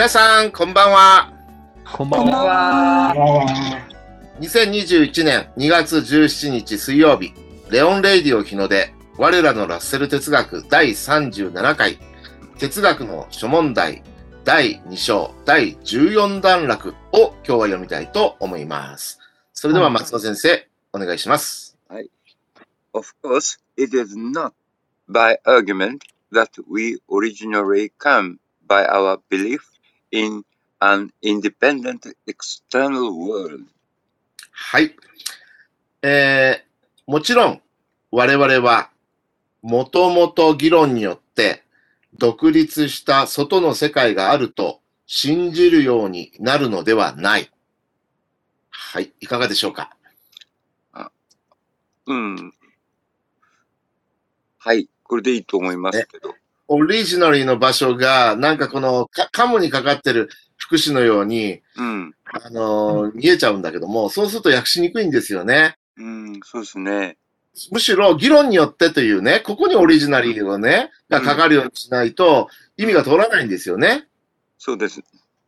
皆さん、こんばんは。こんばんは。2021年2月17日水曜日、レオン・レイディオ日の出、我らのラッセル哲学第37回、哲学の諸問題第2章第14段落を今日は読みたいと思います。それでは松野先生、お願いします。Of course, it is not by argument that we originally come by our belief in an independent external world. はい。えー、もちろん、我々は、もともと議論によって、独立した外の世界があると信じるようになるのではない。はい。いかがでしょうか？うん。はい、これでいいと思いますけど。オリジナリーの場所が、なんかこの、かカモにかかってる福祉のように、うん。あのー見えちゃうんだけども、そうすると訳しにくいんですよね。うん、そうですね。むしろ議論によってというね、ここにオリジナリーをね、がかかるようにしないと意味が通らないんですよね。そうです。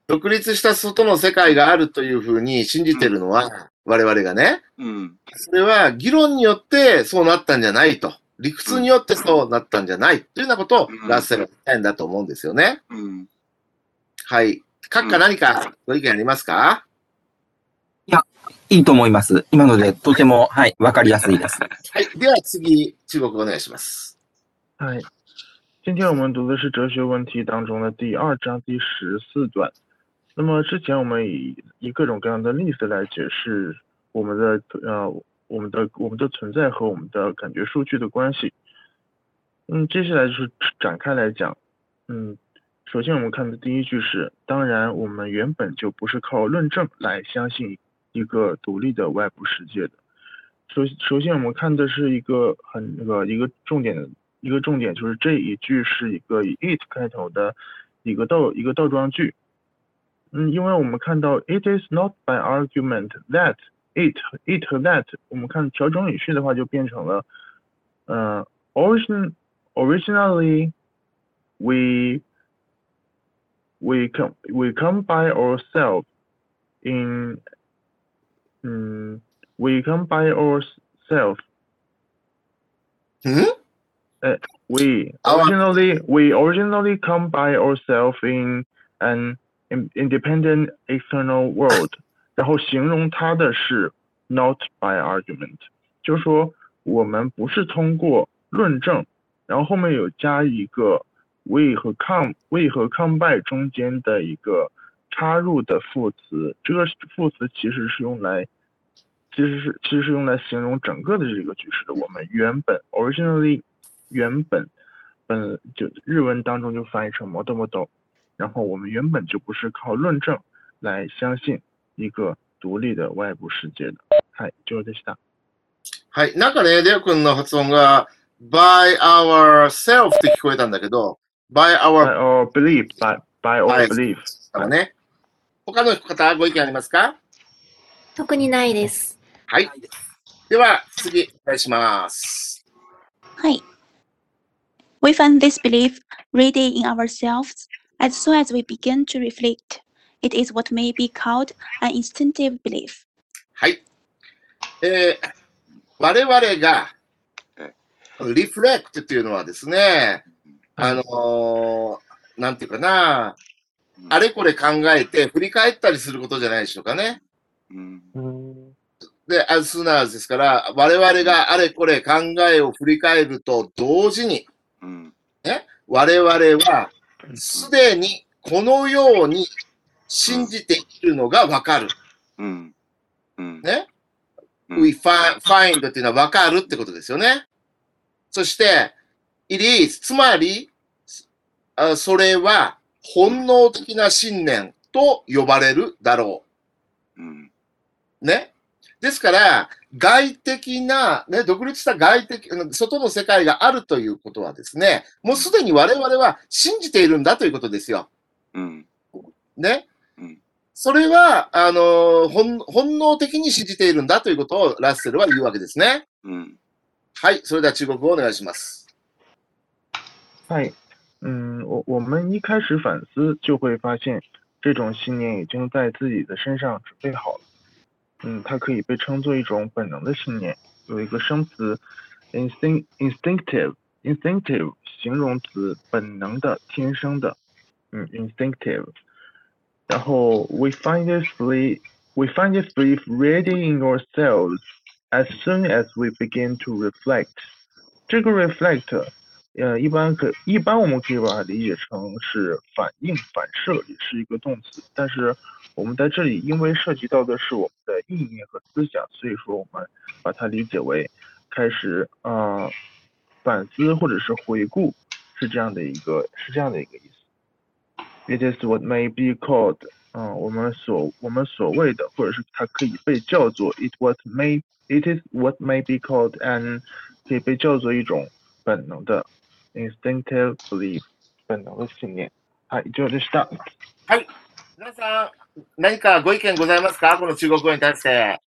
独立した外の世界があるというふうに信じてるのは、我々がね、うん。それは議論によってそうなったんじゃないと。理屈によってそうなったんじゃないというようなことをうんラッセルは言いたいんだと思うんですよね。うん。はい。閣下何かご意見ありますか？いいと思います。今のでとても、はい、わかりやすいです。はい。では次、中国お願いします。嗨，今天我们读的是哲学问题当中的第二章第十四段。那么之前我们以以各种各样的例子来解释我们的呃我们的我们的存在和我们的感觉数据的关系。嗯，接下来就是展开来讲。嗯，首先我们看的第一句是，当然我们原本就不是靠论证来相信一个独立的外部世界的。首首先我们看的是一个很那个一个重点的一个重点就是这一句是一个以 it 开头的一个倒一个倒装句。嗯，因为我们看到 it is not by argument that it it 和 that，我们看调整语序的话就变成了，呃，origin originally we we come we come by ourselves in 嗯 we come by ourselves ん we Our- originally we originally come by ourselves in an in- independent external world， 然后形容它的是 not by argument，就是说我们不是通过论证，然后后面有加一个 we 和 come we 和 come by 中间的一个插入的副词，这个副词其实是用来其实是其实是用来形容整个的这个句式的。我们原本 originally 原本本就日文当中就翻译成 model model，然后我们原本就不是靠论证来相信一个独立的外部世界的。はい、以上でした。はい。なんかね、レオ君の発音が by ourself って聞こえたんだけど、by by our our belief, by by our はい belief。からね。他の方ご意見ありますか特にないです。はい。では、次、お願いします。はい。We find this belief rooted in ourselves as soon as we begin to reflect. It is what may be called an instinctive belief. はい。えー、我々がえ、リフレクトっていうのはですね、あのーなんていうかな、あれこれ考えて振り返ったりすることじゃないでしょうかね。うん。で、as soon as ですから、我々があれこれ考えを振り返ると同時に、うん。我々はすでにこのように信じているのがわかる。うん。うん。ね？うん we find, find っていうのはわかるってことですよね。そして、it is つまり、あそれは本能的な信念と呼ばれるだろうん。う。ね？ですから、外的な、ね、独立した外的、外の世界があるということはですね、もうすでに我々は信じているんだということですよ。うん。ね？うん。それは、あの本、本能的に信じているんだということをラッセルは言うわけですね。うん。はい。それでは中国語をお願いします。嗨，嗯，我我们一开始反思就会发现，这种信念已经在自己的身上准备好了。嗯，它可以被称作一种本能的信念，有一个生词 instinct instinctive instinctive 形容词本能的、天生的，嗯，instinctive。然后 we find this belief we find this belief ready in ourselves as soon as we begin to reflect。这个 reflect 呃，一般可一般我们可以把它理解成是反应、反射，也是一个动词。但是我们在这里因为涉及到的是我们的意念和思想，所以说我们把它理解为开始呃反思或者是回顾，是这样的一个是这样的一个意思。It is what may be called，嗯，我们所我们所谓的，或者是它可以被叫做 it what may it is what may be called an 可以被叫做一种本能的。instinctive belief 本能的信念。はい、以上でした。はい。皆さん、何かご意見ございますか？この中国語に対して。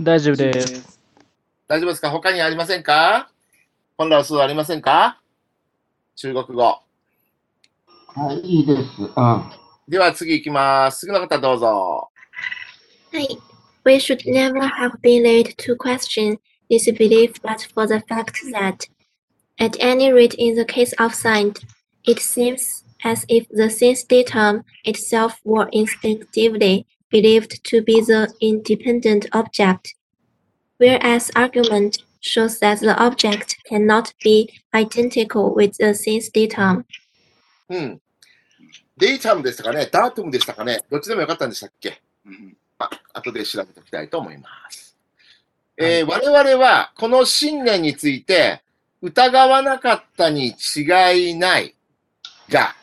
大丈夫です。大丈夫ですか？他にありませんか？本来数ありませんか？中国語。はい、いいです。うん。では次行きます。次の方どうぞ。はい。We should never have been led to question this belief but for the fact that, at any rate in the case of science, it seems as if the sense datum itself were instinctively believed to be the independent object, whereas argument shows that the object cannot be identical with the sense datum. うん。デイタムでしたかね？ダートムでしたかね？どっちでもよかったんでしたっけ？うんまあ、後で調べておきたいと思います。えー我々はこの信念について疑わなかったに違いないが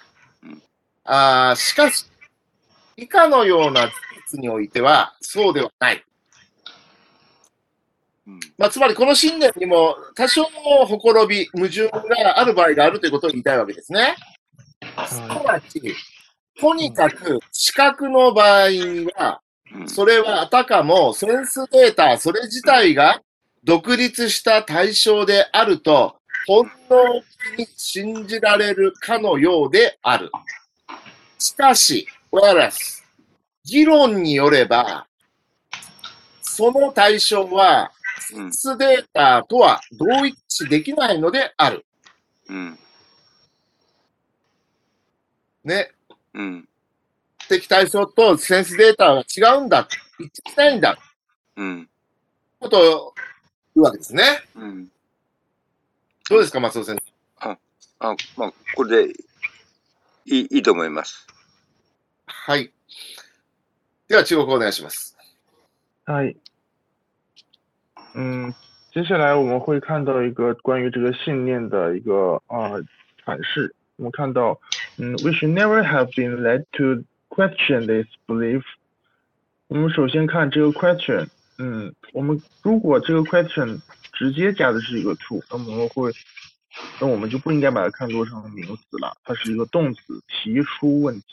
うん、あーしかし、以下のような事実においてはそうではない。うんまあ、つまりこの信念にも多少のほころび、矛盾がある場合があるということを言いたいわけですね。すなわち、とにかく視覚の場合は、うんそれはあたかもセンスデータ、それ自体が独立した対象であると、本能的に信じられるかのようである。しかし、whereas、議論によれば、その対象は、センスデータとは同一視できないのである。うんね。うん的対象とセンスデータは違うんだ。一致しないんだ。うんことを言うわけですね。うんどうですか、松尾先生？あ、まあ、これでいいいいと思います。はい。では、中国語お願いします。嗨，嗯，接下来我们会看到一个关于这个信念的一个呃阐释。我们看到，嗯嗯，we should never have been led to question this belief。我们首先看这个 question，嗯，我们如果这个 question 直接加的是一个 to，那么我们会，那我们就不应该把它看作成名词了，它是一个动词，提出问题，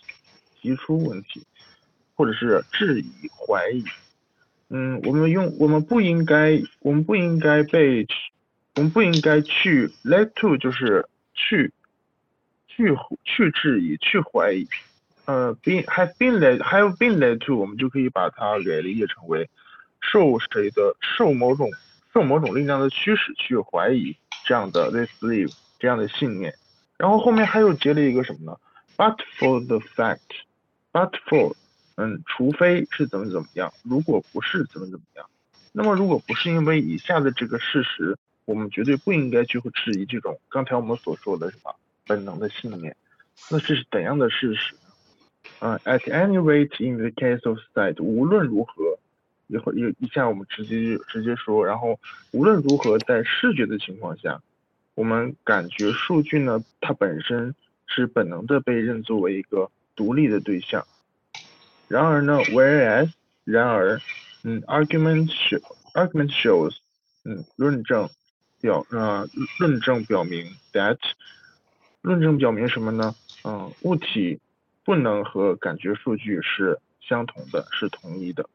提出问题，或者是质疑、怀疑。嗯，我们用我们不应该，我们不应该被，我们不应该去 led to 就是去，去去质疑、去怀疑。呃，been have been led have been led to，我们就可以把它给理解成为受谁的受某种受某种力量的驱使去怀疑这样的 this belief 这样的信念。然后后面还有接了一个什么呢？But for the fact，but for 嗯，除非是怎么怎么样，如果不是怎么怎么样，那么如果不是因为以下的这个事实，我们绝对不应该去质疑这种刚才我们所说的什么本能的信念。那这是怎样的事实呢？嗯、a t any rate in the case of sight，无论如何，一会一一下我们直接直接说，然后无论如何，在视觉的情况下，我们感觉数据呢，它本身是本能的被认作为一个独立的对象。然而呢，whereas，然而，嗯，argument show argument shows，嗯，论证表呃论证表明 that，论证表明什么呢？嗯，物体不能和感觉数据是相同的，是同一的，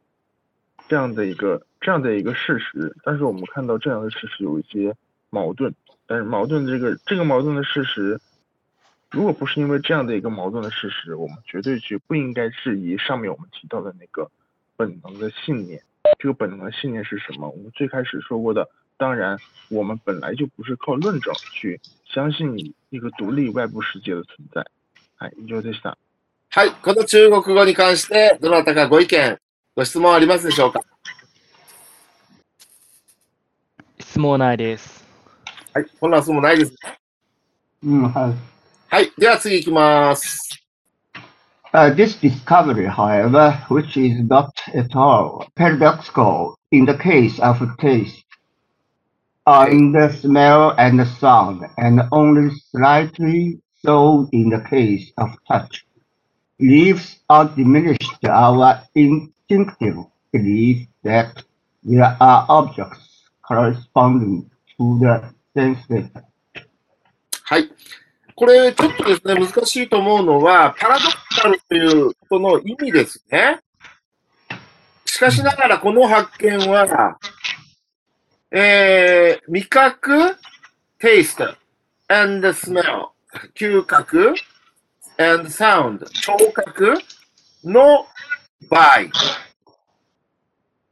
这样的一个这样的一个事实。但是我们看到这样的事实有一些矛盾，但是矛盾这个这个矛盾的事实，如果不是因为这样的一个矛盾的事实，我们绝对就不应该质疑上面我们提到的那个本能的信念。这个本能的信念是什么？我们最开始说过的，当然我们本来就不是靠论证去相信一个独立外部世界的存在。はい、以上でした。はい。この中国語に関して、どなたかご意見、ご質問ありますでしょうか？質問ないです。はい。こんな質問ないです。うん、はい。はい。では次行きます。Uh, this discovery, however, which is not at all paradoxical in the case of taste, are in the smell and the sound, and only slightly so in the case of touch, leaves undiminished our instinctive belief that there are objects corresponding to the sense data. はい。これ、ちょっとですね、難しいと思うのは、パラドクサルというその意味ですね。しかしながら、この発見は、えー、味覚、taste, and smell, 嗅覚、and sound, 聴覚の場合、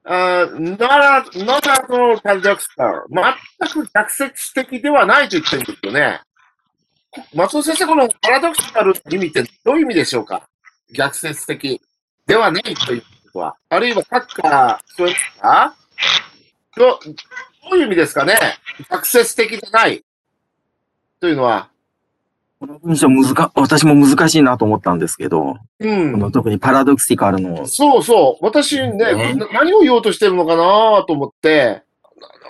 あー not, not at all paradoxical 全く逆説的ではないと言ってるんですよね。松尾先生、このパラドクサルって意味ってどういう意味でしょうか？逆説的ではないということは。あるいはサッカー、そうですか？どどういう意味ですかね？逆説的じゃないというのは。この文章難か、私も難しいなと思ったんですけど、うこん。の特にパラドクシカルの、そうそう。私ね、ねな何を言おうとしてるのかなと思って、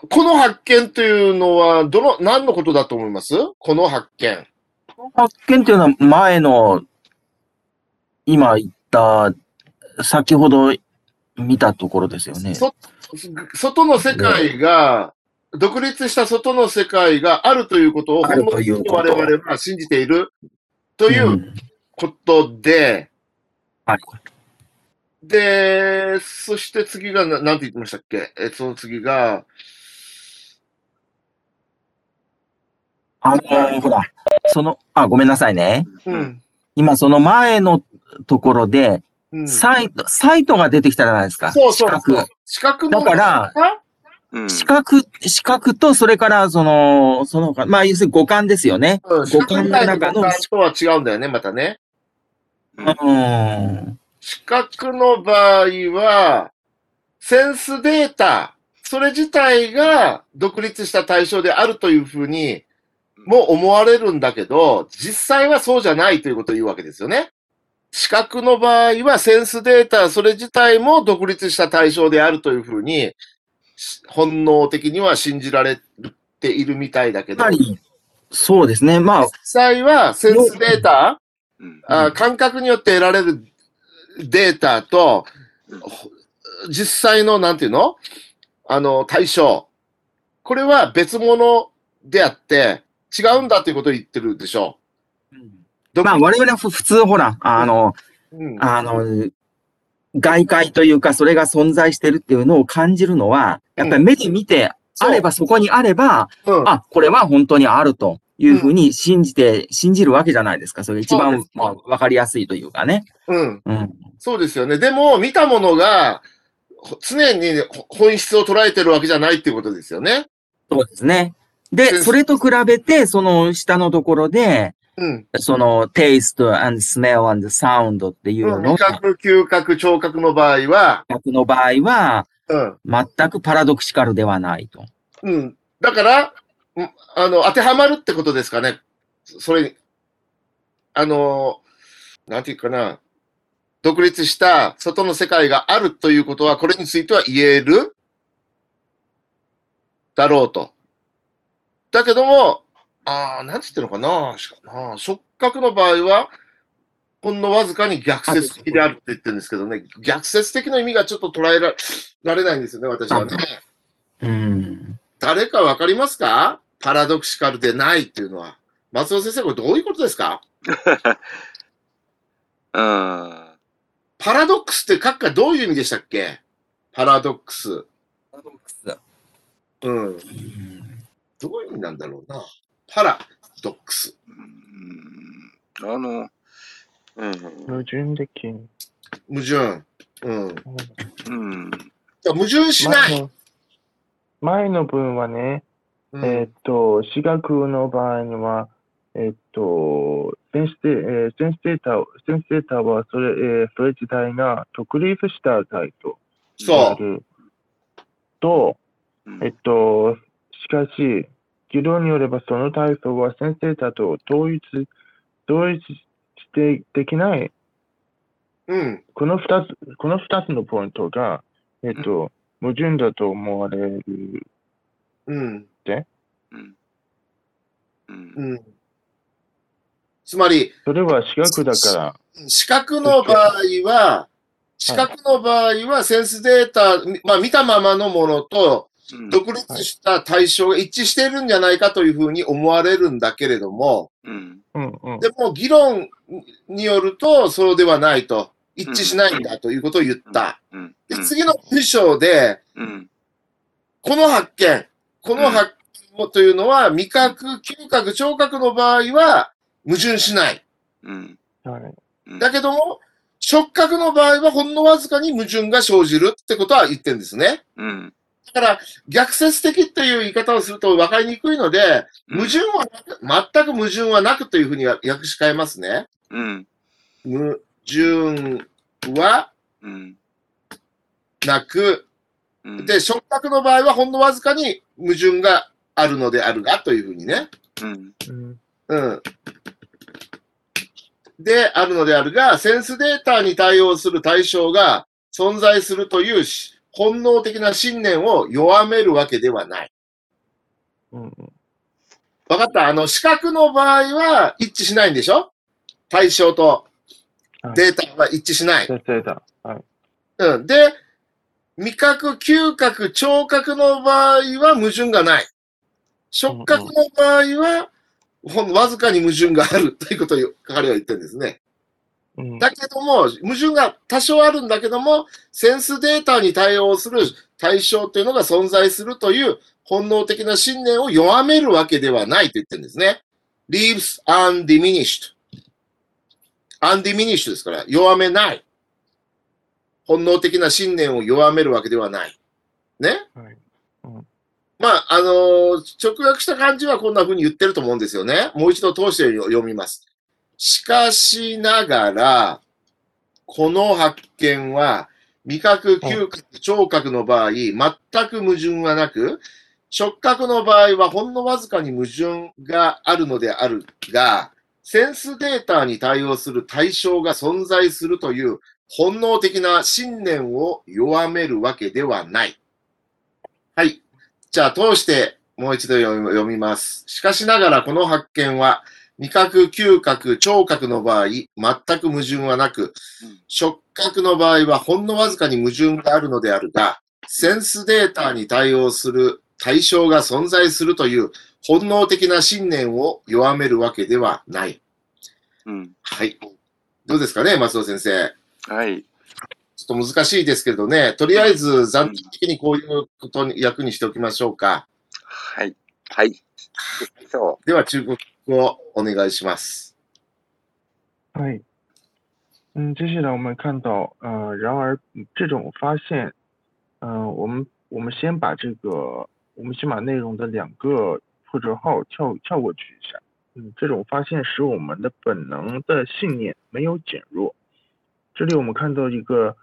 この発見というのは、どの、何のことだと思います？この発見。発見っていうのは前の、今言った、先ほど見たところですよね。そ外の世界が、独立した外の世界があるということを本能的に我々は信じているといううんことで、はい。で、そして次がな、なんて言ってましたっけ？え、その次が、あの、ほら、その、あ、ごめんなさいね。うん。今その前のところで、うん、サイト、サイトが出てきたじゃないですか。そうそうそう四角。四角のだから、うん。四角、四角と、それから、その、その他、まあ、要するに五感ですよね。五感の中の五感とは違うんだよね、またね。うん。四角の場合は、センスデータ、それ自体が独立した対象であるというふうにも思われるんだけど、実際はそうじゃないということを言うわけですよね。視覚の場合はセンスデータ、それ自体も独立した対象であるというふうに、し本能的には信じられているみたいだけど。そうですね。まあ。実、際はセンスデータ、うん。あ感覚によって得られるデータと実際の、なんていうの？あの、対象。これは別物であって、違うんだということを言ってるでしょ。う。まあ、我々はふ普通、ほら、あの、うん、あの、外界というか、それが存在してるっていうのを感じるのは、やっぱり目で見て、あれば、そこにあれば、うん、あ、これは本当にあるというふうに信じて、信じるわけじゃないですか。それが一番、まあ、わかりやすいというかね。うん。うん。そうですよね。でも、見たものが、ほ常にほ本質を捉えてるわけじゃないっていうことですよね。そうですね。で、それと比べて、その下のところで、うん。その taste and smell and sound っていうの？味覚、嗅覚、聴覚の場合は、逆の場合は、うん。全くパラドクシカルではないと。うん。だから、うんあの、当てはまるってことですかね。それに、あの、なんていうかな。独立した外の世界があるということは、これについては言えるだろうと。だけども、ああ、なんて言ってるのかなしかな触覚の場合は、ほんのわずかに逆説的であるって言ってるんですけどね、逆説的の意味がちょっと捉えらられないんですよね、私はね。うん。誰かわかりますか？パラドクシカルでないっていうのは。松尾先生、これどういうことですか？うん。パラドックスって書くかどういう意味でしたっけ？パラドックス。うん。どういう意味なんだろうな。パラドックス。うんあの、うん、矛盾的。矛盾。うん。うん、矛盾しない。前の前の文はね、うんえーっと、私学の場合には、えーっと、センスデ、えーセンスデータを、センスデータはそれ、えーそれ自体が独立した態度そう。ると、うんえっと、しかし、議論によればその体操は先生たと統一、統一してできない。うん。この二つ、この二つのポイントが、えっと、矛盾だと思われる。うん。うん、うん、うん。つまり、それは私学だから、視覚の場合は、視覚の場合はセンスデータ、まあ見たままのものとうん、独立した対象が一致してるんじゃないかというふうに思われるんだけれども。でも議論によるとそうではないと、一致しないんだということを言った。うん、で次の文章で、うん、この発見、この発見というのは味覚、嗅覚、聴覚の場合は矛盾しない。だけども、触覚の場合はほんのわずかに矛盾が生じるってことは言ってるんですね。うん、だから、逆説的っていう言い方をすると分かりにくいので、矛盾は全く矛盾はなくというふうに訳し替えますね。うん、矛盾はうん、なく、うん、で、触覚の場合はほんのわずかに矛盾があるのであるがというふうにね。うん、うん。うん。で、あるのであるが、センスデータに対応する対象が存在するというし本能的な信念を弱めるわけではない。うんうん。わかった？あの、視覚の場合は一致しないんでしょ？対象とデータは一致しない。先生だ。はい。うん。で、味覚、嗅覚、聴覚の場合は矛盾がない。触覚の場合は、ほんわずかに矛盾があるということを彼は言ってるんですね。うん。だけども、矛盾が多少あるんだけども、センスデータに対応する対象というのが存在するという本能的な信念を弱めるわけではないと言ってるんですね。leaves undiminished。undiminished ですから、弱めない。本能的な信念を弱めるわけではない。ね？はい。まあ、あのー直訳した感じはこんな風に言ってると思うんですよね。もう一度通して読みます。しかしながら、この発見は、味覚、嗅覚、聴覚の場合、全く矛盾はなく、触覚の場合はほんのわずかに矛盾があるのであるが、センスデータに対応する対象が存在するという本能的な信念を弱めるわけではない。はい。じゃあ、通してもう一度読み読みます。しかしながら、この発見は、味覚、嗅覚、聴覚の場合、全く矛盾はなく、触覚の場合はほんのわずかに矛盾があるのであるが、センスデータに対応する対象が存在するという本能的な信念を弱めるわけではない。うん、はい。どうですかね、松尾先生。はい。ちょっと難しいですけどね、とりあえず暫定的にこういうことに役にしておきましょうか。はい。はい。そでは、中国語をお願いします。はい。嗯，接下来我们看到，呃，然而这种发现，嗯、我们我们先把这个，我们先把内容的两个破折号跳跳过去一下。嗯，这种发现使我们的本能的信念没有减弱。这里我们看到一个，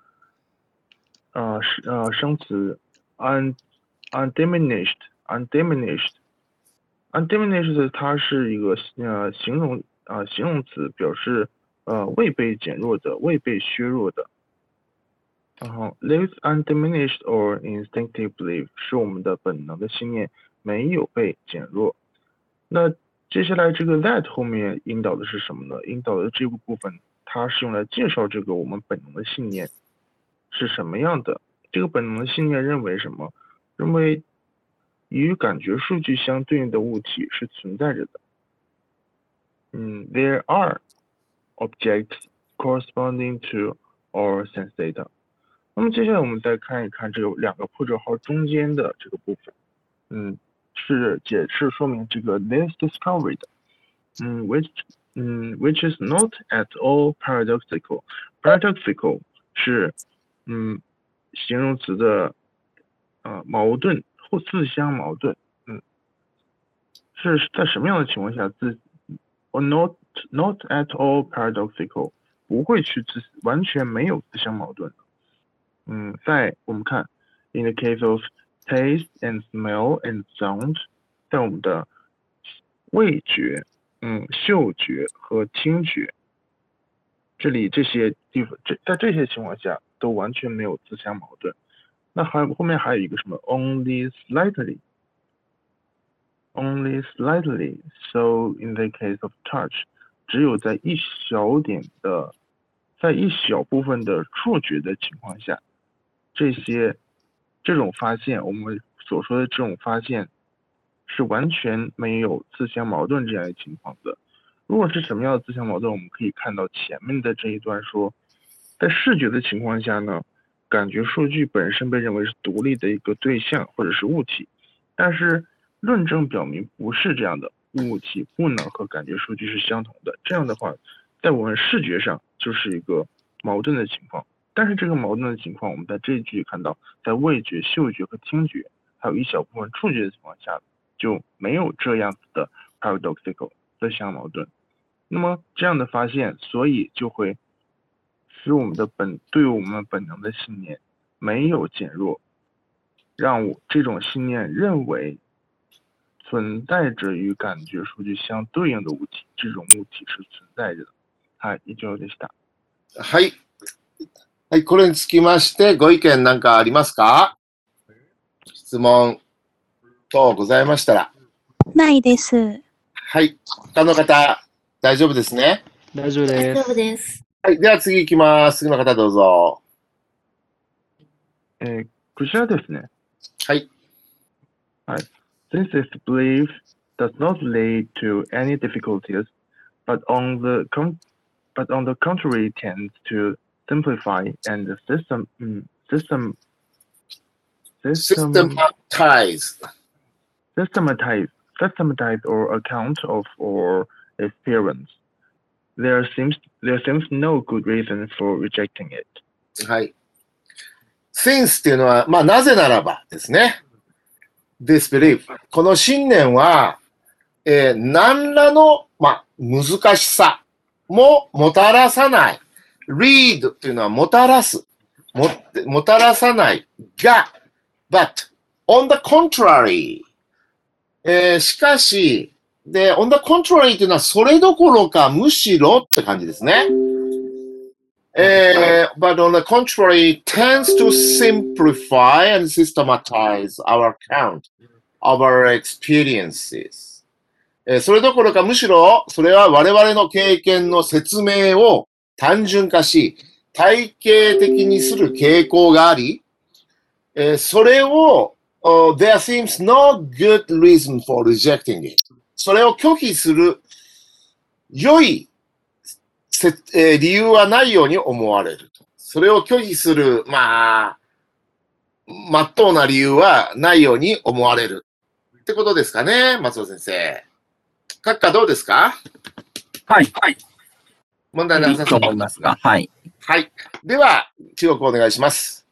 呃，是呃生词 un undiminished undiminished Undiminished 它是一个呃形容啊、呃、形容词，表示呃未被减弱的、未被削弱的。然后 lives undiminished or instinctive belief 是我们的本能的信念没有被减弱。那接下来这个 that 后面引导的是什么呢？引导的这个部分，它是用来介绍这个我们本能的信念是什么样的。这个本能的信念认为什么？认为与感觉数据相对应的物体是存在着的。嗯，there are objects corresponding to our sense data。那么接下来我们再看一看这个两个破折号中间的这个部分，嗯，是解释说明这个 this discovery 的，嗯，which 嗯，which is not at all paradoxical。paradoxical 是嗯形容词的呃矛盾或自相矛盾。嗯，是在什么样的情况下自？or not not at all paradoxical，不会去自完全没有自相矛盾。嗯，在我们看，in the case of taste and smell and sound，在我们的味觉、嗯嗅觉和听觉，这里这些地方，这在这些情况下都完全没有自相矛盾。那还有后面还有一个什么？Only slightly，only slightly。So in the case of touch，只有在一小点的，在一小部分的触觉的情况下，这些这种发现，我们所说的这种发现。是完全没有自相矛盾这样的情况的。如果是什么样的自相矛盾，我们可以看到前面的这一段说，在视觉的情况下呢，感觉数据本身被认为是独立的一个对象或者是物体，但是论证表明不是这样的，物体不能和感觉数据是相同的。这样的话，在我们视觉上就是一个矛盾的情况。但是这个矛盾的情况，我们在这一句看到，在味觉、嗅觉和听觉，还有一小部分触觉的情况下。就没有这样子的 paradoxical 自相矛盾。那么这样的发现，所以就会使我们的本对我们本能的信念没有减弱，让我这种信念认为存在着与感觉数据相对应的物体，这种物体是存在着的。はい、以上でした。はい。はい、これにつきましてご意見なんかありますか？質問とございましたら。ないです。はい。他の方、大丈夫ですね？大丈夫です。大丈夫です。はい。では次行きます。次の方どうぞ。えー、こちらですね。はい。はい。Since this belief does not lead to any difficulties, but on the con but on the contrary tends to simplify and system system system systematize systematize, systematize or account of or experience. There seems there seems no good reason for rejecting it. はい。since っていうのは、まあ、なぜならばですね。this belief。この信念は、えー、何らの、まあ、難しさももたらさない。read っていうのはもたらす。も、もたらさないが、but, on the contrary, えー、しかし、で、on the contrary っていうのはそれどころかむしろって感じですね。えー、but on the contrary tends to simplify and systematize our account of our experiences. えー、それどころかむしろそれは我々の経験の説明を単純化し、体系的にする傾向があり、えー、それを oh, there seems no good reason for rejecting it. それを拒否する良い、えー、理由はないように思われる。それを拒否する、まあ、まっとうな理由はないように思われる。ってことですかね、松尾先生。閣下どうですか？はい、はい。問題なさそう思いますが、はい。はい。では、記録お願いします。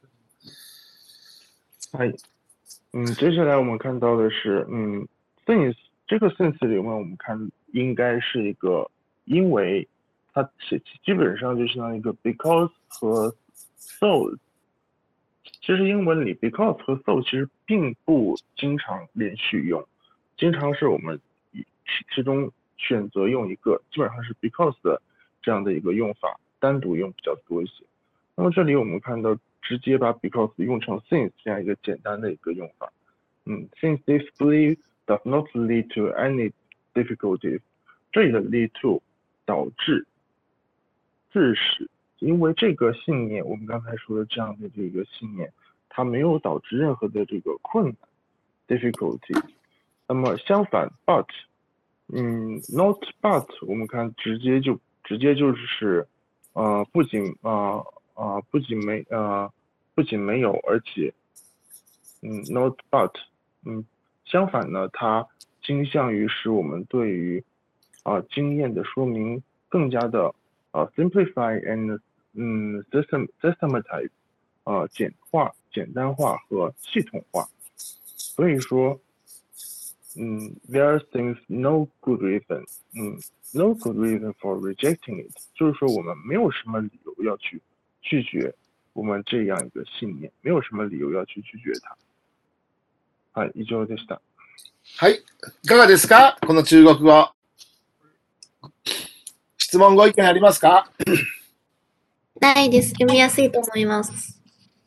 はい。嗯，接下来我们看到的是，嗯，since 这个 since 里面，我们看应该是一个，因为它基基本上就相当于一个 because 和 so。其实英文里 because 和 so 其实并不经常连续用，经常是我们其中选择用一个，基本上是 because 的这样的一个用法，单独用比较多一些。那么这里我们看到。直接把 because 用成 since 这样一个简单的一个用法。嗯，since this belief does not lead to any difficulties，这里的 lead to 导致、致使，因为这个信念，我们刚才说的这样的这个信念，它没有导致任何的这个困难 difficulty。那么相反，but，嗯，not but，我们看直接就直接就是，呃，不仅啊。啊，不仅没啊，不仅没有，而且，嗯，not but，嗯，相反呢，它倾向于使我们对于啊、经验的说明更加的呃 simplify and 嗯 system systematize 呃简化、简单化和系统化。所以说，嗯，there seems no good reason，嗯，no good reason for rejecting it，就是说我们没有什么理由要去拒绝我们这样一个信念，没有什么理由要去拒绝它。はい、以上でした。はい。いかがですかこの中国語。質問ご意見ありますかないです。読みやすいと思います。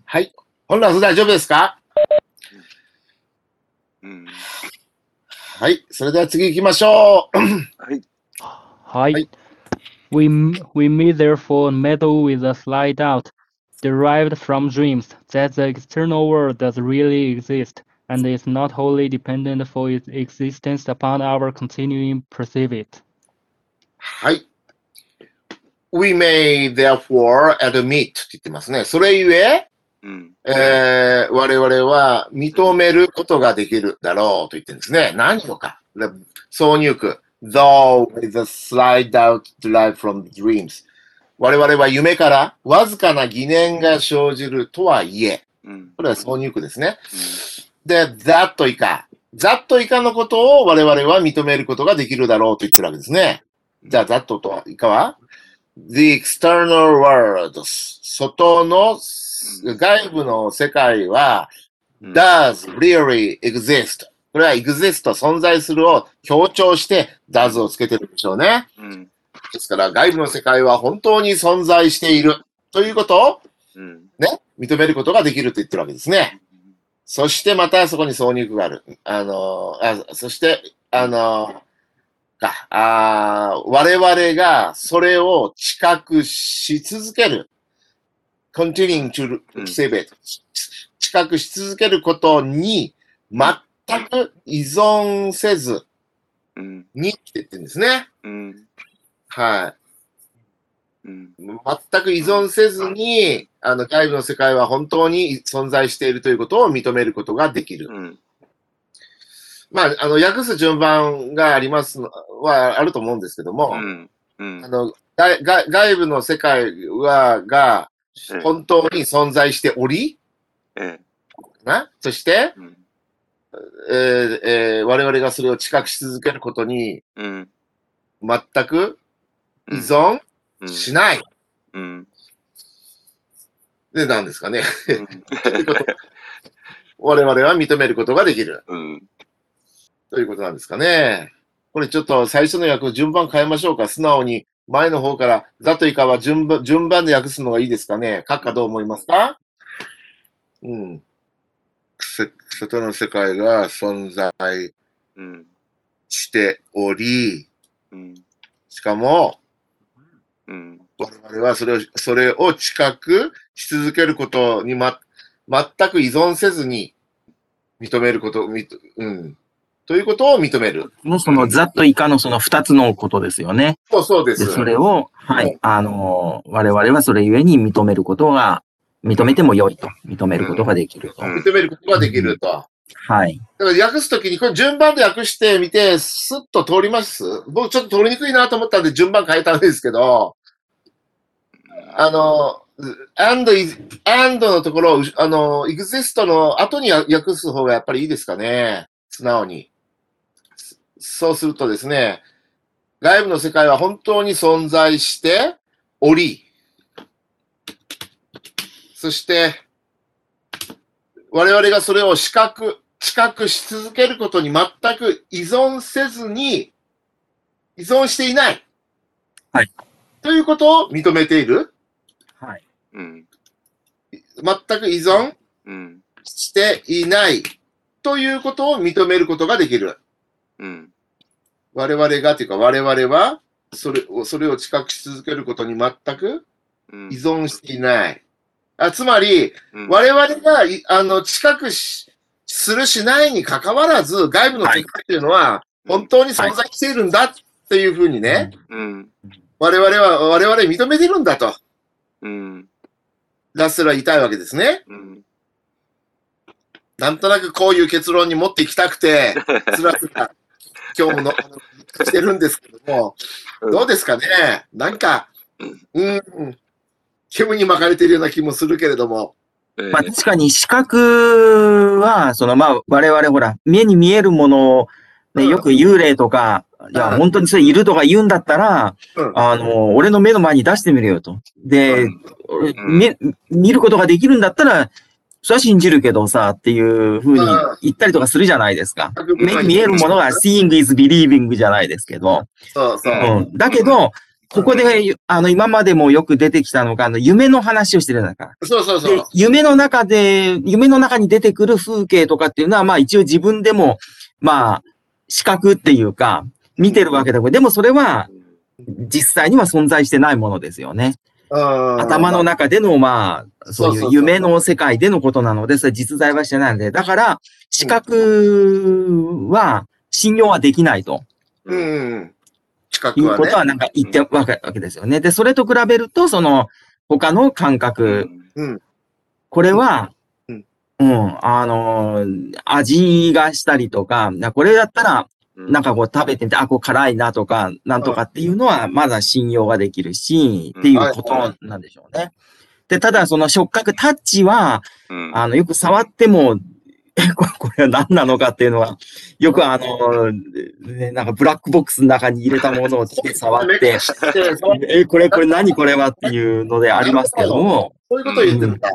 はい。本来は大丈夫ですかうん。はい。それでは次行きましょう。はい。はい。We, we may therefore meddle with a slight doubt derived from dreams that the external world does really exist and is not wholly dependent for its existence upon our continuing perceive it. はい。We may therefore admit って言ってますね。それゆえ、うん。えー我々は認めることができるだろうと言ってるんですね。何をか。で挿入句。though with a slight doubt derived from dreams. 我々は夢からわずかな疑念が生じるとはいえ、うん。これは挿入句ですね。で、ざっと以下。ざっと以下のことを我々は認めることができるだろうと言ってるわけですね。じゃあ、ざっとと以下は ?The external world. 外の、外部の世界はうん does really exist. これは exist 存在するを強調して does をつけてるんでしょうね。うん。ですから外部の世界は本当に存在しているということをうん。ね、認めることができると言ってるわけですね。そしてまたそこに挿入句がある。あの、あそして、あの、か、あー我々がそれを知覚し続ける。continuing to うん save it. 知覚し続けることに全く依存せずうん。にって言ってるんですね。うん。はい。うん。全く依存せずに、あの、外部の世界は本当に存在しているということを認めることができる。うん。まあ、あの、訳す順番がありますのはあると思うんですけども、うん。うんあ。の、外外外部の世界は、がええ本当に存在しており、ええ。な、そして、うん。えーえー我々がそれを知覚し続けることにうん。全く依存？うん。しない。うん。で、なんですかね。うん。我々は認めることができる。うん。ということなんですかね。これちょっと最初の訳順番変えましょうか。素直に前の方から、だと以下は順番順番で訳すのがいいですかね。閣下どう思いますか？うん。せ外の世界が存在うん。しており、うん。しかも、うん。我々はそれを、それを知覚し続けることにま、全く依存せずに認めること、みうん。ということを認める。のそのざっと以下のその二つのことですよね。そうそうで。ですそれを、ははいい、あの、我々はそれゆえに認めることが、認めても良いと。認めることができると。うん認めることができると。はい。だから訳すときに、これ順番で訳してみて、スッと通ります僕ちょっと通りにくいなと思ったんで順番変えたんですけど、あの、and and のところを、あの、exist の後に訳す方がやっぱりいいですかね。素直に。そうするとですね、外部の世界は本当に存在しており、そして、我々がそれを視覚、知覚し続けることに全く依存せずに、依存していない。はい。ということを認めている。はい。うん。全く依存うん。していない。ということを認めることができる。うん。我々がというか我々は、それを、それを知覚し続けることに全くうん依存していない。あつまり、うん我々がい、あの、近くし、するしないに関わらず、外部の世界っていうのは、本当に存在しているんだっていうふうにね、うん。我々は、我々認めてるんだと、うん。ラッセルは言いたいわけですね。うん。なんとなくこういう結論に持っていきたくて、つらつら、今日ものしてるんですけども、うんどうですかね？なんかうん、うん、煙に巻かれてるような気もするけれども。えまあ確かに視覚は、そのまあ我々ほら、目に見えるものを、ね、うんよく幽霊とか、いや、うん本当にそれいるとか言うんだったら、うんあの、俺の目の前に出してみるよと。で、見見ることができるんだったら、それは信じるけどさ、っていうふうにうん言ったりとかするじゃないですか。うん目に見えるものが seeing is believing じゃないですけど。そうそう。うん。だけど、ここで、あの、今までもよく出てきたのが、あの、夢の話をしてるんだから。そうそうそでう。、夢の中で、夢の中に出てくる風景とかっていうのは、まあ一応自分でも、まあ、視覚っていうか、見てるわけだけど、でもそれは実際には存在してないものですよね。うん頭の中での、まあ、そういう夢の世界でのことなので、それ実在はしてないので、だから、視覚は信用はできないとうんうん。近いくはね。うことはなんか言ってるわけわけですよね。で、それと比べると、その、他の感覚、うん。これは、うんうん、あのー味がしたりとか、なこれだったら、なんかこう食べてみて、あ、こう辛いなとか、なんとかっていうのは、まだ信用ができるし、うん。っていうことなんでしょうね。で、ただその触覚タッチは、うん。あの、よく触っても、え、これこれは何なのかっていうのは、よくあの、ね、なんかブラックボックスの中に入れたものを手で触って、え、これこれ何これは？っていうのでありますけども、そういうことを言ってるん。だ。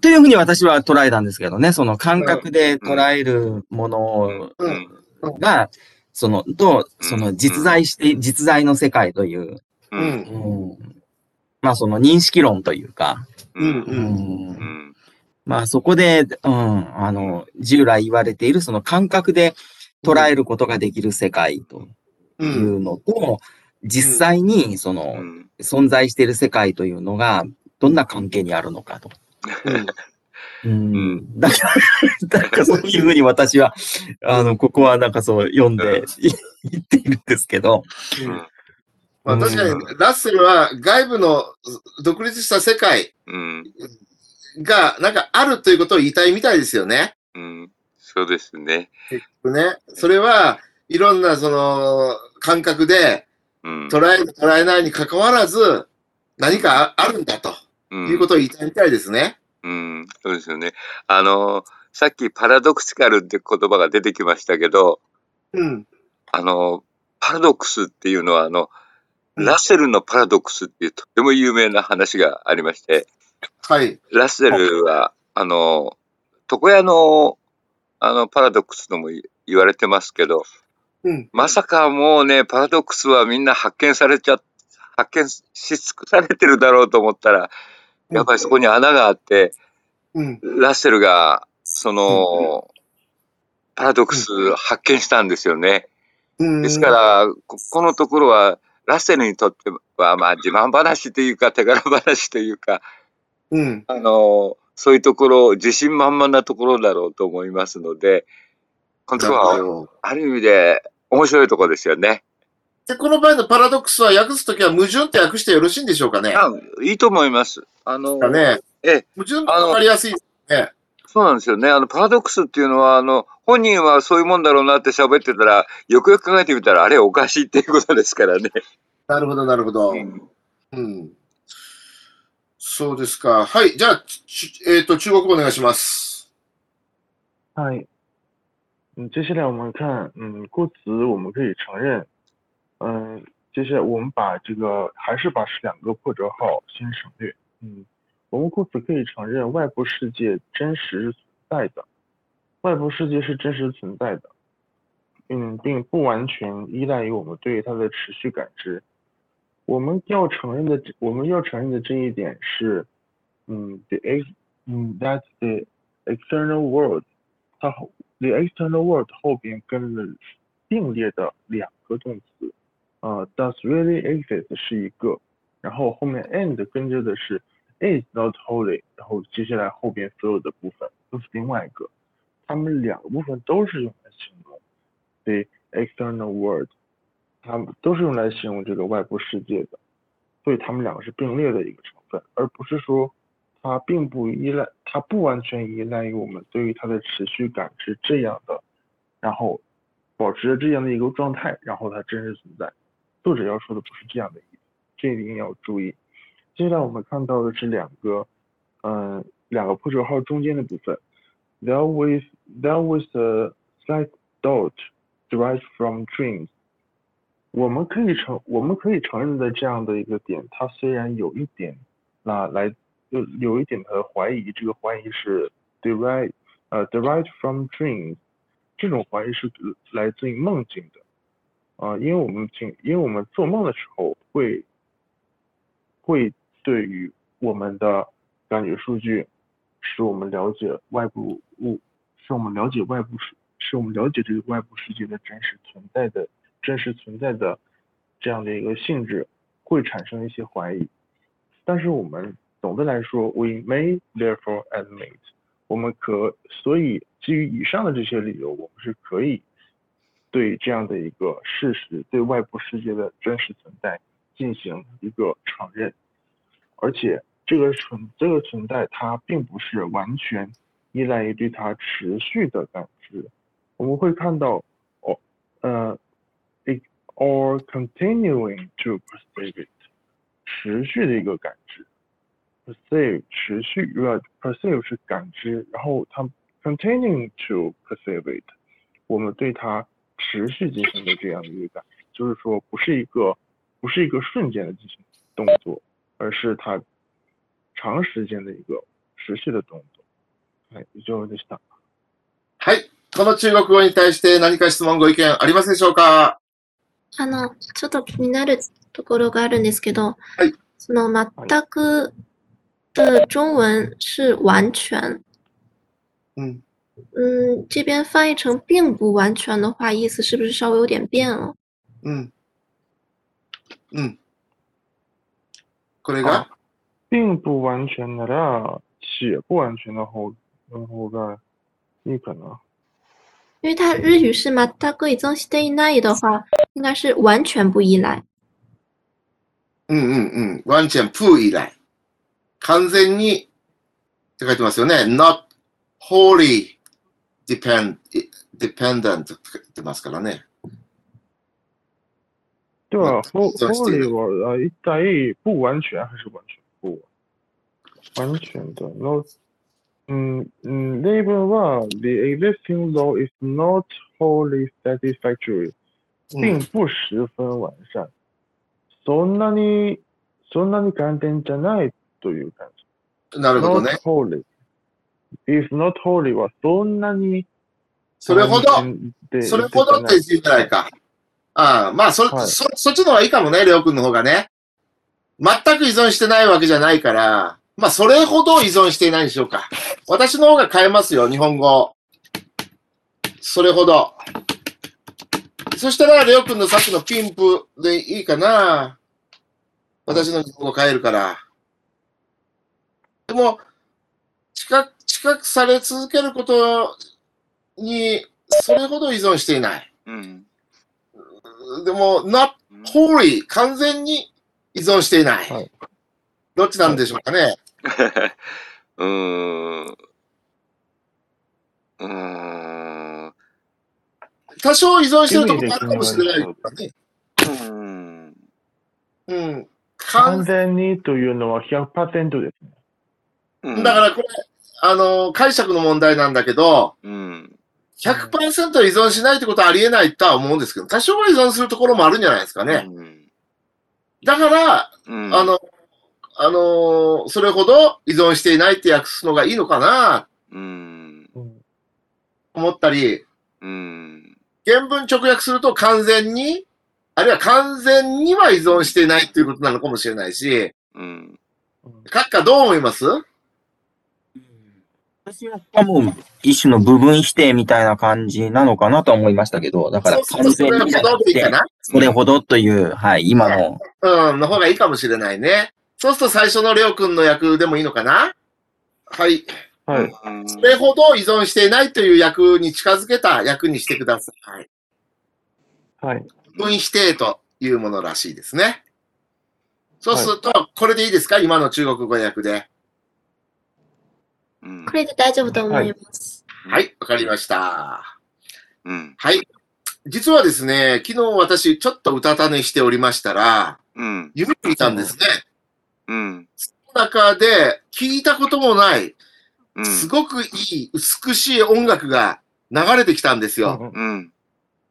というふうに私は捉えたんですけどね、その感覚で捉えるものうんが、その、と、その実在して、実在の世界という、ううん。まあその認識論というか、まあそこで、うん、あの、従来言われているその感覚で捉えることができる世界とう。いうんのと、実際にそのうん。存在している世界というのがどんな関係にあるのかと。うん。うん。だから、なんかそういうふうに私は、あの、ここはなんかそう読んで言っているんですけど、うんまあ確かに、ラッセルは外部の独立した世界うんがなんかあるということを言いたいみたいですよね。うんそうですね。ね。それはいろんなその感覚でうん捉える捉えないに関わらず何かあるんだとうんいうことを言いたいみたいですね。うん、そうですよね。あの、さっきパラドクシカルって言葉が出てきましたけど、うん。あの、パラドックスっていうのは、あの、うんラッセルのパラドックスっていうとても有名な話がありまして、はい。ラッセルは、あの、床屋の、あの、パラドックスとも言言われてますけど、うん。まさかもうね、パラドックスはみんな発見されちゃ、発見し尽くされてるだろうと思ったら、やっぱりそこに穴があって、うん。ラッセルが、その、パラドックス発見したんですよね。うん。ですから、ここのところは、ラッセルにとっては、まあ、自慢話というか、手柄話というか、うん。あの、そういうところ、自信満々なところだろうと思いますので、このところは、ど。ある意味で面白いところですよね。で、この場合のパラドックスは訳すときは矛盾って訳してよろしいんでしょうかね？あいいと思います。あの、だね？ええ、矛盾ってわかりやすいですね。そうなんですよね。あの、パラドックスっていうのは、あの、本人はそういうもんだろうなって喋ってたら、よくよく考えてみたら、あれおかしいっていうことですからね。なるほど、なるほど。うんうん。そうですか。はい。じゃあ、ちえっ、と、中国語お願いします。嗨，嗯，接下来我们看，嗯，故词我们可以承认，嗯，接下来我们把这个还是把两个破折号先省略，嗯，我们故此可以承认外部世界真实存在的，外部世界是真实存在的，嗯，并不完全依赖于我们对它的持续感知。我们要承认的，我们要承认的这一点是，嗯，the ex，嗯，that the external world 它后 the external world 后边跟了并列的两个动词，呃，does really exist 是一个，然后后面 and 跟着的是 is not wholly，然后接下来后边所有的部分都是另外一个，它们两个部分都是用来形容 the external world，它们都是用来形容这个外部世界的，所以它们两个是并列的一个成分，而不是说它并不依赖，它不完全依赖于我们对于它的持续感知这样的，然后保持着这样的一个状态，然后它真实存在。作者要说的不是这样的，这一点要注意。接下来我们看到的是两个，嗯，两个破折号中间的部分。There was there was a slight doubt derived from dreams。我们可以承我们可以承认的这样的一个点，它虽然有一点，那来有有一点的怀疑，这个怀疑是 derived 呃 derived from dreams，这种怀疑是来自于梦境的。啊，因为我们经，因为我们做梦的时候会，会对于我们的感觉数据，使我们了解外部物，使我们了解外部世，使我们了解这个外部世界的真实存在的真实存在的这样的一个性质，会产生一些怀疑。但是我们总的来说，we may therefore admit，我们可所以基于以上的这些理由，我们是可以。对这样的一个事实，对外部世界的真实存在进行一个承认，而且这个存这个存在它并不是完全依赖于对它持续的感知。我们会看到，哦，呃，it or continuing to perceive it，持续的一个感知，perceive 持续，perceive 是感知，然后它 continuing to perceive it，我们对它。持续进行的这样的一个感觉，就是说不是一个不是一个瞬间的进行动作，而是它长时间的一个持续的动作。はい、以上でした。はい、この中国語に対して何か質問ご意見ありますでしょうかあの、ちょっと気になるところがあるんですけど、はい、その全く的中文是完全。嗯。 嗯，这边翻译成并不完全的话，意思是不是稍微有点变了？嗯，嗯，これが并不完全的啦，且不完全的后，然后がいいかな。因为它日语是嘛，它可以增 stay night 的话，应该是完全不依赖。うんうんうん、完全不依赖。完全にって書いてますよね。not wholly Depend, dependent って言ってますからね。では、ホーリーは一体不完全还是完全不完全的 no, うんうん、例文は The existing law is not wholly satisfactory 並不十分完善。そんなに、そんなに簡単じゃないという感じ。なるほどね。not wholly is not holy はそんなに、それほど、それほどって言ってないか。ああ、まあそ、はい、そ、そっちの方がいいかもね、りょうくんの方がね。全く依存してないわけじゃないから、まあ、それほど依存していないでしょうか。私の方が変えますよ、日本語。それほど。そしたら、りょうくんのさっきのピンプでいいかな。私の日本語変えるから。でも、近く、近くされ続けることにそれほど依存していない。うん、でも、not wholly、完全に依存していない。はい、どっちなんでしょうかね？うーん。うん。多少依存してるところもあるかもしれないからね。うん。うん。完全にというのは100%ですね。だからこれ、あの、解釈の問題なんだけど、うん、100%依存しないってことはありえないとは思うんですけど、多少は依存するところもあるんじゃないですかね。うん、だから、うん、あの、あのそれほど依存していないって訳すのがいいのかな、うん、思ったり、うん、原文直訳すると完全に、あるいは完全には依存していないっていうことなのかもしれないし、うん、閣下どう思います？私はもう一種の部分否定みたいな感じなのかなと思いましたけど、だから完全にそれほどという、はい、今の。うん、の方がいいかもしれないね。そうすると最初のりょうくんの役でもいいのかな？はい。はい。それほど依存していないという役に近づけた役にしてください。はい。部分否定というものらしいですね。そうすると、これでいいですか？今の中国語訳で。これで大丈夫と思います。はい、わ、はい、かりました。うん、はい。実はですね、昨日私ちょっとうたた寝しておりましたら、うん。夢見たんですね。うん。その中で聞いたこともない、うん。すごくいい、美しい音楽が流れてきたんですよ。うん。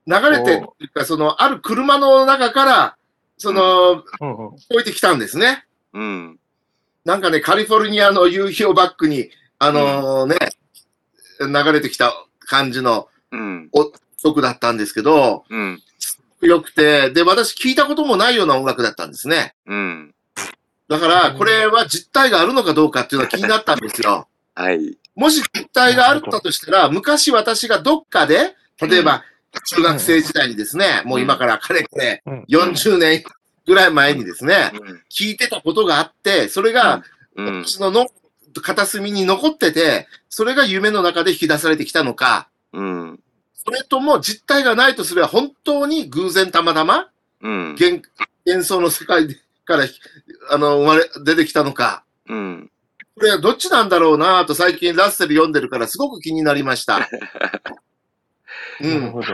流れてっていうか、その、ある車の中から、その、聞こえてきたんですね。うん。なんかね、カリフォルニアの夕日をバックに、あのね、流れてきた感じのうん。曲だったんですけど、うん。良くて、で、私聞いたこともないような音楽だったんですね。うん。だから、これは実体があるのかどうかっていうのは気になったんですよ。はい。もし実体があったとしたら、昔私がどっかで、例えば、中学生時代にですね、もう今からかれこれうん40年ぐらい前にですね、うん。聞いてたことがあって、それがうん。私のの片隅に残ってて、それが夢の中で引き出されてきたのか、うん。それとも実体がないとすれば本当に偶然たまたまうん。幻幻想の世界からあの生まれ出てきたのか、うん。これはどっちなんだろうなと最近ラッセル読んでるからすごく気になりました。うん。なるほど。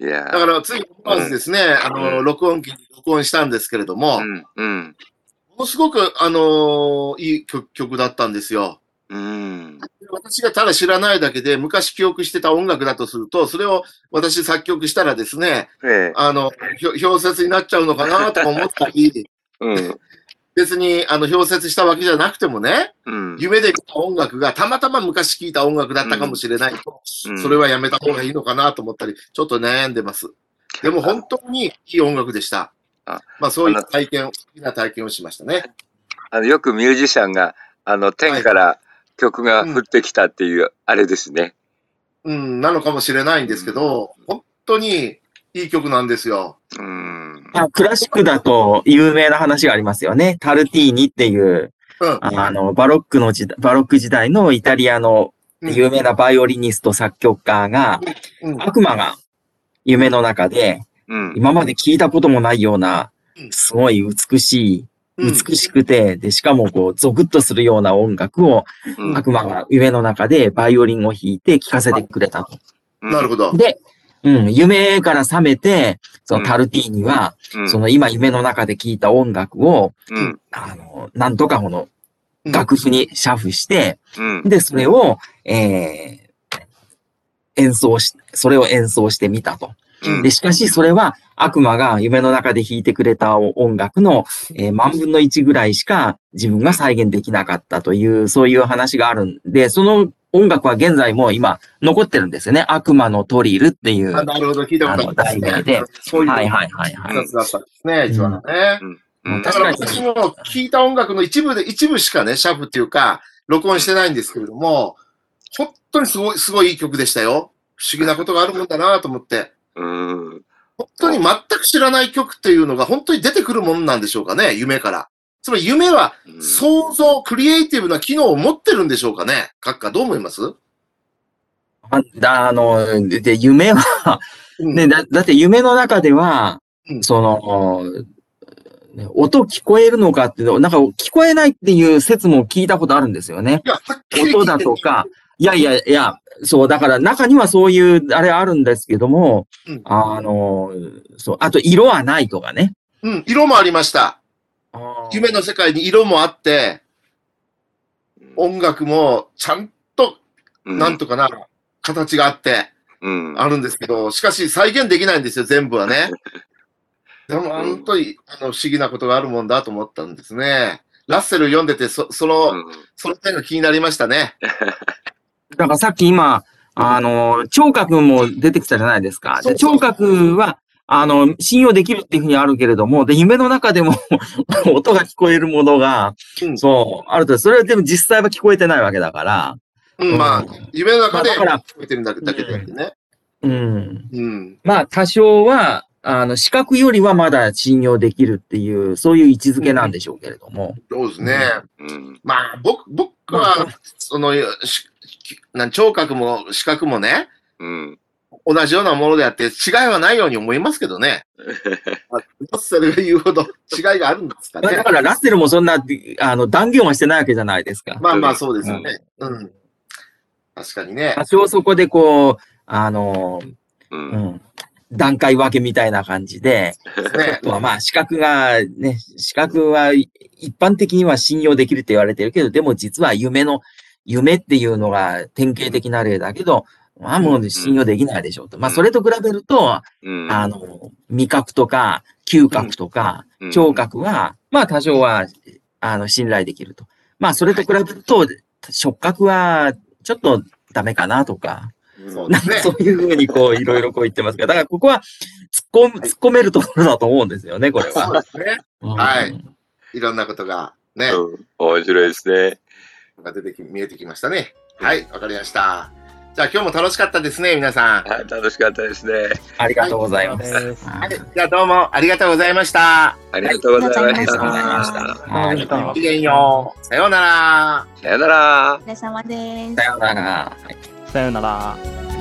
いやだからつい思わずですね、あの、録音機に録音したんですけれども、うん。うん。ものすごく、あのいい曲曲だったんですよ。うん。私がただ知らないだけで、昔記憶してた音楽だとすると、それを私作曲したらですね、ええ。あの、ひょ氷説になっちゃうのかなとか思ったり、うん。別に、あの、氷説したわけじゃなくてもね、うん。夢で見た音楽がたまたま昔聴いた音楽だったかもしれないと、うんそれはやめた方がいいのかなと思ったり、ちょっと悩んでます。でも本当にいい音楽でしたあ。まあそういう体験、好きな体験をしましたね。あの、よくミュージシャンが、あの、天から曲が降ってきたっていう、あれですね。うん、なのかもしれないんですけど、本当にいい曲なんですよ。うん。あクラシックだと有名な話がありますよね。タルティーニっていう、うん。あの、バロックの時代、バロック時代のイタリアの有名なバイオリニスト作曲家が、うん悪魔が夢の中で、うん。今まで聞いたこともないようなう、んすごい美しい、うん美しくて、で、しかもこう、ゾクッとするような音楽を、うん悪魔が夢の中でバイオリンを弾いて聴かせてくれたと。なるほど。で、うん、夢から覚めて、そのタルティーニは、うん。その今夢の中で聴いた音楽を、うん。あの、なんとかこのうん楽譜に写譜して、うん。で、それを、えー、演奏し、それを演奏してみたと。うんで、しかしそれは悪魔が夢の中で弾いてくれた音楽の、えー万分の一ぐらいしか自分が再現できなかったという、そういう話があるんで、その音楽は現在も今残ってるんですよね。悪魔のトリルっていう。あなるほど、聞いたことありますあの題名でそういうはいはいはいはい。だったんですね、実はね。うん。だから私も聞いた音楽の一部で、一部しかね、シャフっていうか、録音してないんですけれども、本当にすごい、すごいいい曲でしたよ。不思議なことがあるもんだなと思って。うん。本当に全く知らない曲っていうのが本当に出てくるものなんでしょうかね、夢から。つまり夢はうん想像、クリエイティブな機能を持ってるんでしょうかね。閣下どう思います？あだあの、で、夢は、うんね、だ、だって夢の中では、うんその、ね音聞こえるのかっていうの、なんか聞こえないっていう説も聞いたことあるんですよね。音だとか、いやいやいや、そう、だから中にはそういう、あれあるんですけども、うんあの、そう、あと色はないとかね。うん、色もありました。夢の世界に色もあって、音楽もちゃんと、うんなんとかな、形があって、うん。あるんですけど、しかし再現できないんですよ、全部はね。で も本当にあの不思議なことがあるもんだと思ったんですね。ラッセル読んでて、そその、うんその点が気になりましたね。だからさっき今、あの、聴覚も出てきたじゃないですか。で聴覚は、あの、信用できるっていうふうにあるけれども、で、夢の中でも 音が聞こえるものが、うんそう、あると、それはでも実際は聞こえてないわけだから、うん、まあ、夢の中でまあだから聞こえてるだけだけでね。うん。うん。まあ、多少は、あの、視覚よりはまだ信用できるっていう、そういう位置づけなんでしょうけれども。そうですね。うん。まあ、僕、僕は、その、しなん聴覚も視覚もね、うん。同じようなものであって、違いはないように思いますけどね。まあラッセルが言うほど 違いがあるんですかねまあだ。から、ラッセルもそんな、あの、断言はしてないわけじゃないですか。まあまあ、そうですよね。うん。確かにね。多少そこでこう、あの、う。うんん。段階分けみたいな感じで、ねあとはまあ、資格がね、資格は一般的には信用できるって言われてるけど、でも実は夢の、夢っていうのが典型的な例だけど、まあもう信用できないでしょうと。まあそれと比べると、うん。あの、味覚とか、嗅覚とかうん、聴覚は、まあ多少は、あの、信頼できると。まあそれと比べると、触覚はちょっとダメかなとか、そうね。そういうふうにこう、いろいろこう言ってますが、だからここは突っ込む、突っ込めるところだと思うんですよね、これそうは。ですね。うんはい。いろんなことがね、うん面白いですね。が出てき、見えてきましたね。はい、わかりました。じゃあ今日も楽しかったですね、皆さん。はい、楽しかったですね。ありがとうございます。はいじゃあどうもありがとうございました。ありがとうございましありがとうございましたごきげんよう。さようなら。さよなら。お疲れ様ですさ。ようなら。はいさよなら。